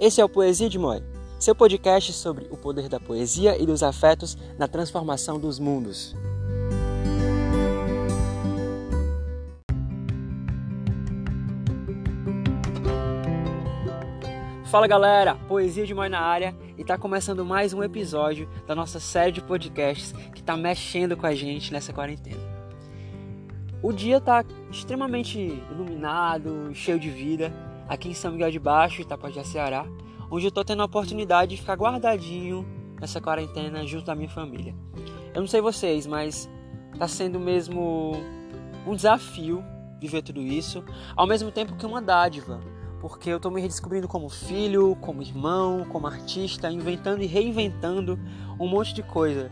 Esse é o Poesia de Moi, seu podcast sobre o poder da poesia e dos afetos na transformação dos mundos. Fala galera, Poesia de Moi na área e tá começando mais um episódio da nossa série de podcasts que tá mexendo com a gente nessa quarentena. O dia tá extremamente iluminado, cheio de vida aqui em São Miguel de Baixo, Itapajá, Ceará, onde eu tô tendo a oportunidade de ficar guardadinho nessa quarentena junto da minha família. Eu não sei vocês, mas tá sendo mesmo um desafio viver tudo isso, ao mesmo tempo que uma dádiva, porque eu tô me redescobrindo como filho, como irmão, como artista, inventando e reinventando um monte de coisa.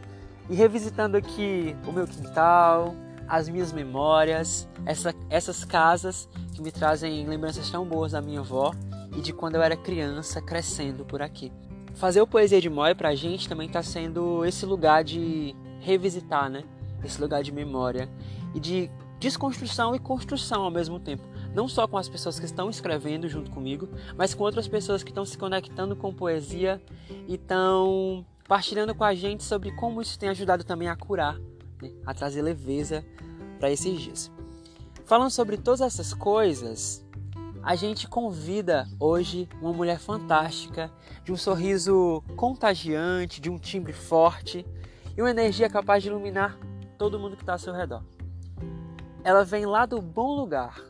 E revisitando aqui o meu quintal, as minhas memórias, essa, essas casas que me trazem lembranças tão boas da minha avó e de quando eu era criança crescendo por aqui. Fazer o Poesia de Moi pra gente também tá sendo esse lugar de revisitar, né? Esse lugar de memória e de desconstrução e construção ao mesmo tempo. Não só com as pessoas que estão escrevendo junto comigo, mas com outras pessoas que estão se conectando com poesia e estão partilhando com a gente sobre como isso tem ajudado também a curar né, a trazer leveza para esses dias. Falando sobre todas essas coisas, a gente convida hoje uma mulher fantástica, de um sorriso contagiante, de um timbre forte e uma energia capaz de iluminar todo mundo que está ao seu redor. Ela vem lá do Bom Lugar.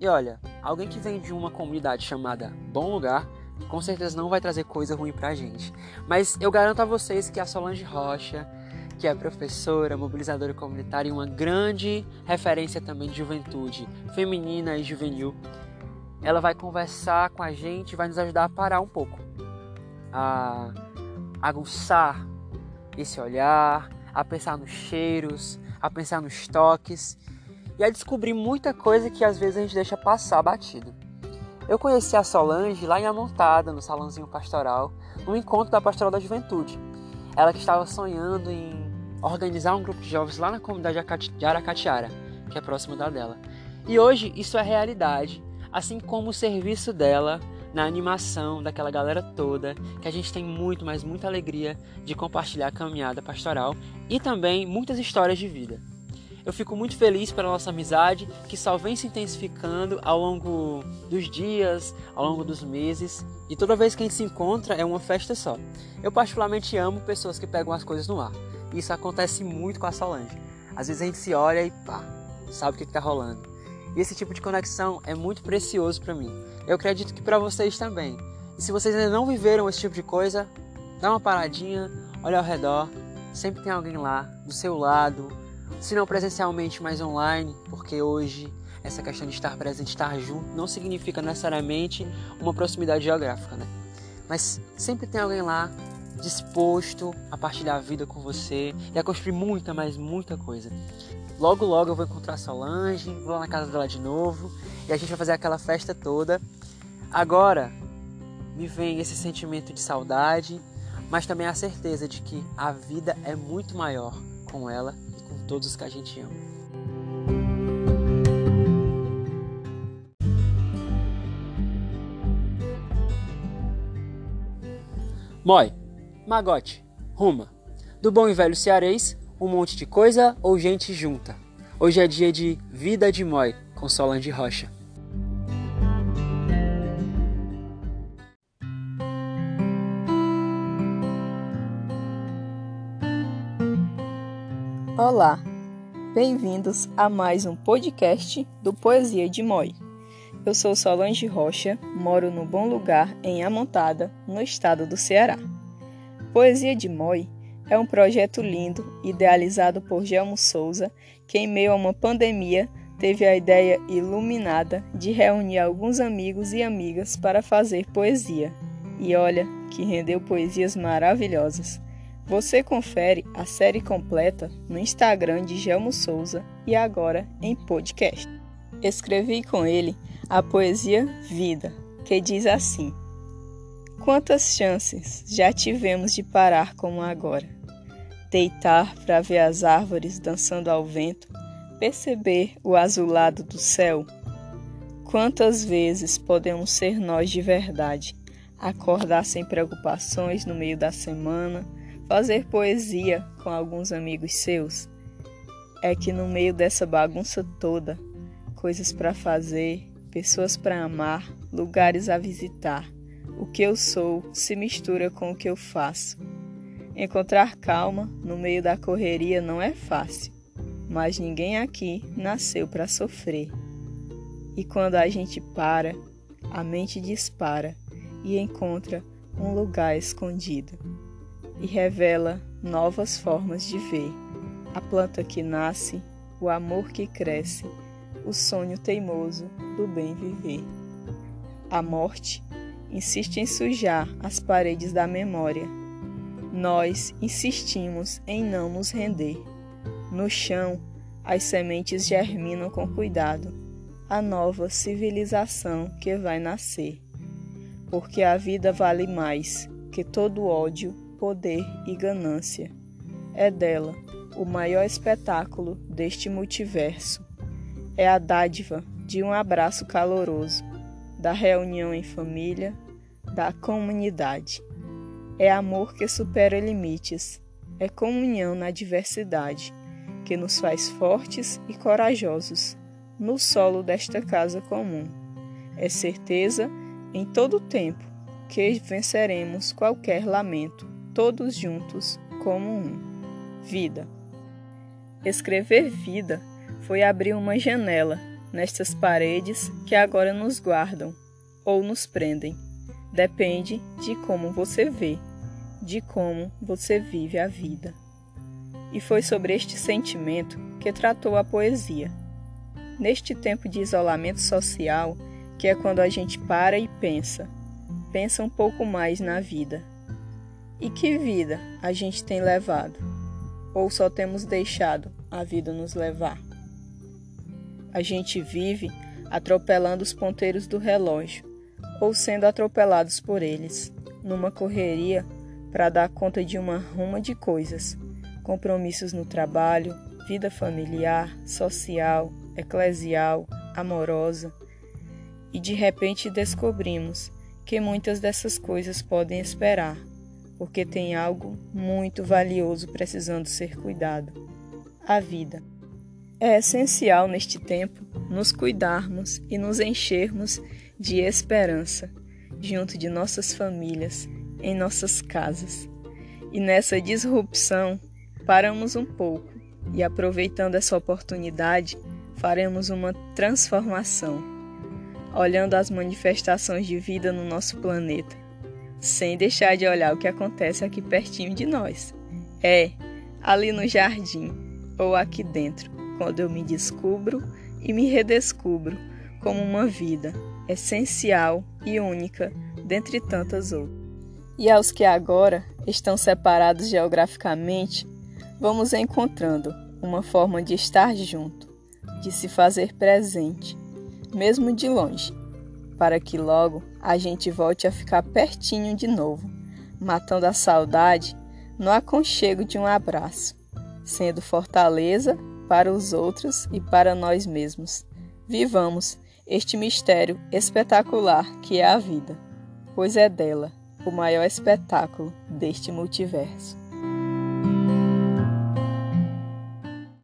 E olha, alguém que vem de uma comunidade chamada Bom Lugar, com certeza não vai trazer coisa ruim pra gente. Mas eu garanto a vocês que a Solange Rocha que é professora, mobilizadora comunitária e uma grande referência também de juventude feminina e juvenil. Ela vai conversar com a gente, vai nos ajudar a parar um pouco, a aguçar esse olhar, a pensar nos cheiros, a pensar nos toques e a descobrir muita coisa que às vezes a gente deixa passar batido. Eu conheci a Solange lá em Amontada, no Salãozinho Pastoral, no encontro da Pastoral da Juventude. Ela que estava sonhando em organizar um grupo de jovens lá na comunidade de Aracatiara, que é próximo da dela. E hoje isso é realidade, assim como o serviço dela na animação daquela galera toda, que a gente tem muito, mas muita alegria de compartilhar a caminhada pastoral e também muitas histórias de vida. Eu fico muito feliz pela nossa amizade, que só vem se intensificando ao longo dos dias, ao longo dos meses, e toda vez que a gente se encontra é uma festa só. Eu particularmente amo pessoas que pegam as coisas no ar. Isso acontece muito com a Solange. Às vezes a gente se olha e pá, sabe o que está rolando. E esse tipo de conexão é muito precioso para mim. Eu acredito que para vocês também. E se vocês ainda não viveram esse tipo de coisa, dá uma paradinha, olha ao redor. Sempre tem alguém lá, do seu lado. Se não presencialmente, mas online, porque hoje essa questão de estar presente, estar junto, não significa necessariamente uma proximidade geográfica, né? Mas sempre tem alguém lá disposto a partilhar a vida com você e a construir muita, mas muita coisa. Logo, logo eu vou encontrar Solange, vou lá na casa dela de novo e a gente vai fazer aquela festa toda. Agora me vem esse sentimento de saudade, mas também a certeza de que a vida é muito maior com ela e com todos os que a gente ama. Moi, Magote, Ruma. Do bom e velho cearês, um monte de coisa ou gente junta. Hoje é dia de Vida de Moi, com Solange Rocha. Olá, bem-vindos a mais um podcast do Poesia de Moi. Eu sou Solange Rocha, moro no Bom Lugar, em Amontada, no estado do Ceará. Poesia de Moi é um projeto lindo, idealizado por Gelmo Souza, que em meio a uma pandemia teve a ideia iluminada de reunir alguns amigos e amigas para fazer poesia. E olha que rendeu poesias maravilhosas. Você confere a série completa no Instagram de Gelmo Souza e agora em podcast. Escrevi com ele a poesia Vida, que diz assim: Quantas chances já tivemos de parar como agora? Deitar para ver as árvores dançando ao vento, perceber o azulado do céu? Quantas vezes podemos ser nós de verdade, acordar sem preocupações no meio da semana, fazer poesia com alguns amigos seus? É que no meio dessa bagunça toda, coisas para fazer, pessoas para amar, lugares a visitar, o que eu sou se mistura com o que eu faço. Encontrar calma no meio da correria não é fácil, mas ninguém aqui nasceu para sofrer. E quando a gente para, a mente dispara e encontra um lugar escondido e revela novas formas de ver. A planta que nasce, o amor que cresce, o sonho teimoso do bem viver. A morte insiste em sujar as paredes da memória. Nós insistimos em não nos render. No chão, as sementes germinam com cuidado a nova civilização que vai nascer. Porque a vida vale mais que todo ódio, poder e ganância. É dela o maior espetáculo deste multiverso. É a dádiva de um abraço caloroso, da reunião em família, da comunidade. É amor que supera limites, é comunhão na diversidade, que nos faz fortes e corajosos no solo desta casa comum. É certeza em todo tempo que venceremos qualquer lamento, todos juntos como um. Vida. Escrever vida foi abrir uma janela nestas paredes que agora nos guardam ou nos prendem. Depende de como você vê, de como você vive a vida. E foi sobre este sentimento que tratou a poesia Neste tempo de isolamento social, que é quando a gente para e pensa, pensa um pouco mais na vida. E que vida a gente tem levado? Ou só temos deixado a vida nos levar? A gente vive atropelando os ponteiros do relógio, ou sendo atropelados por eles, numa correria para dar conta de uma ruma de coisas, compromissos no trabalho, vida familiar, social, eclesial, amorosa, e de repente descobrimos que muitas dessas coisas podem esperar, porque tem algo muito valioso precisando ser cuidado a vida. É essencial neste tempo nos cuidarmos e nos enchermos de esperança junto de nossas famílias, em nossas casas. E nessa disrupção, paramos um pouco e, aproveitando essa oportunidade, faremos uma transformação, olhando as manifestações de vida no nosso planeta, sem deixar de olhar o que acontece aqui pertinho de nós. É, ali no jardim ou aqui dentro, quando eu me descubro e me redescubro como uma vida essencial e única dentre tantas outras. E aos que agora estão separados geograficamente, vamos encontrando uma forma de estar junto de se fazer presente, mesmo de longe, para que logo a gente volte a ficar pertinho de novo, matando a saudade no aconchego de um abraço, sendo fortaleza para os outros e para nós mesmos. Vivamos este mistério espetacular que é a vida, pois é dela o maior espetáculo deste multiverso.